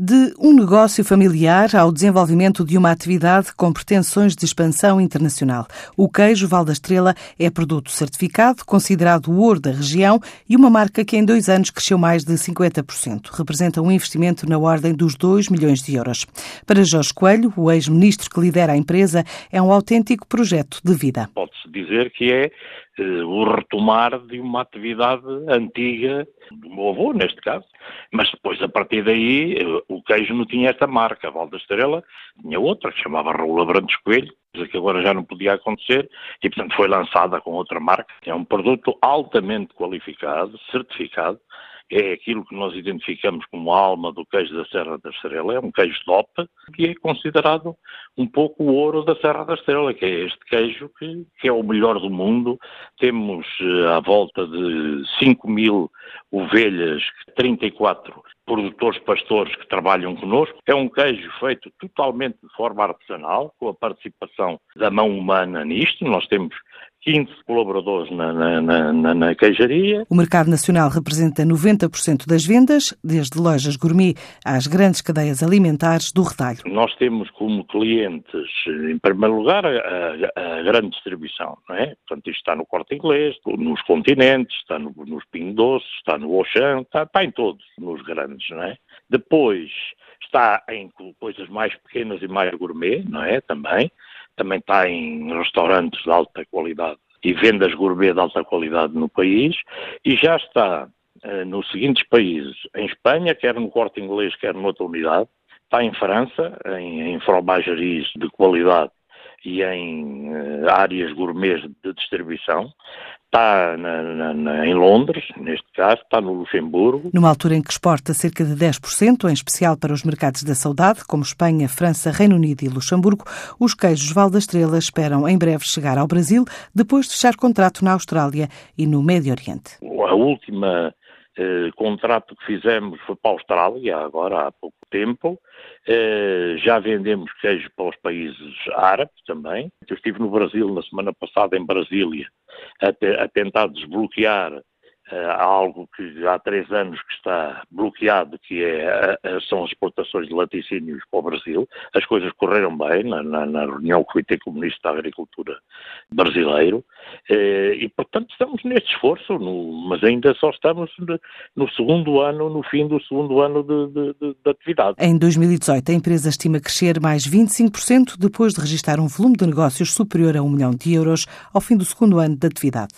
De um negócio familiar ao desenvolvimento de uma atividade com pretensões de expansão internacional. O queijo Val da Estrela é produto certificado, considerado o ouro da região e uma marca que em dois anos cresceu mais de 50%. Representa um investimento na ordem dos 2 milhões de euros. Para Jorge Coelho, o ex-ministro que lidera a empresa, é um autêntico projeto de vida. Pode-se dizer que é o retomar de uma atividade antiga do meu avô, neste caso. Mas depois, a partir daí, eh, o queijo não tinha esta marca, a Val da Estrela, tinha outra, que chamava Raul Abrantes Coelho, que agora já não podia acontecer, e portanto foi lançada com outra marca. É um produto altamente qualificado, certificado, é aquilo que nós identificamos como a alma do queijo da Serra da Estrela, é um queijo top, que é considerado um pouco o ouro da Serra da Estrela, que é este queijo que, que é o melhor do mundo. Temos uh, à volta de 5 mil ovelhas, 34 produtores pastores que trabalham connosco. É um queijo feito totalmente de forma artesanal, com a participação da mão humana nisto. Nós temos 15 colaboradores na, na, na, na, queijaria. O mercado nacional representa 90% das vendas, desde lojas gourmet às grandes cadeias alimentares do retalho. Nós temos como clientes, em primeiro lugar, a, a, grande distribuição, não é? Portanto, isto está no Corte Inglês, nos continentes, está no, nos Pingo Doce, está no Auchan, está, está em todos, nos grandes, não é? Depois está em coisas mais pequenas e mais gourmet, não é? Também também está em restaurantes de alta qualidade e vendas gourmet de alta qualidade no país e já está uh, nos seguintes países, em Espanha, quer no corte inglês, quer noutra unidade, está em França, em, em fromageries de qualidade e em uh, áreas gourmet de distribuição, está na, na, em Londres, neste caso, está no Luxemburgo. Numa altura em que exporta cerca de 10%, em especial para os mercados da saudade, como Espanha, França, Reino Unido e Luxemburgo, os queijos Val da Estrela esperam em breve chegar ao Brasil, depois de fechar contrato na Austrália e no Médio Oriente. A última eh, contrato que fizemos foi para a Austrália, agora há pouco tempo. Eh, já vendemos queijo para os países árabes também. Eu estive no Brasil na semana passada, em Brasília, a, te, a tentar desbloquear uh, algo que há três anos que está bloqueado, que é, uh, são as exportações de laticínios para o Brasil. As coisas correram bem na, na, na reunião com o Comitê Comunista da Agricultura brasileiro e, portanto, estamos neste esforço, no, mas ainda só estamos no segundo ano, no fim do segundo ano de, de, de, de atividade. Em 2018, a empresa estima crescer mais 25% depois de registrar um volume de negócios superior a um milhão de euros ao fim do segundo ano de atividade.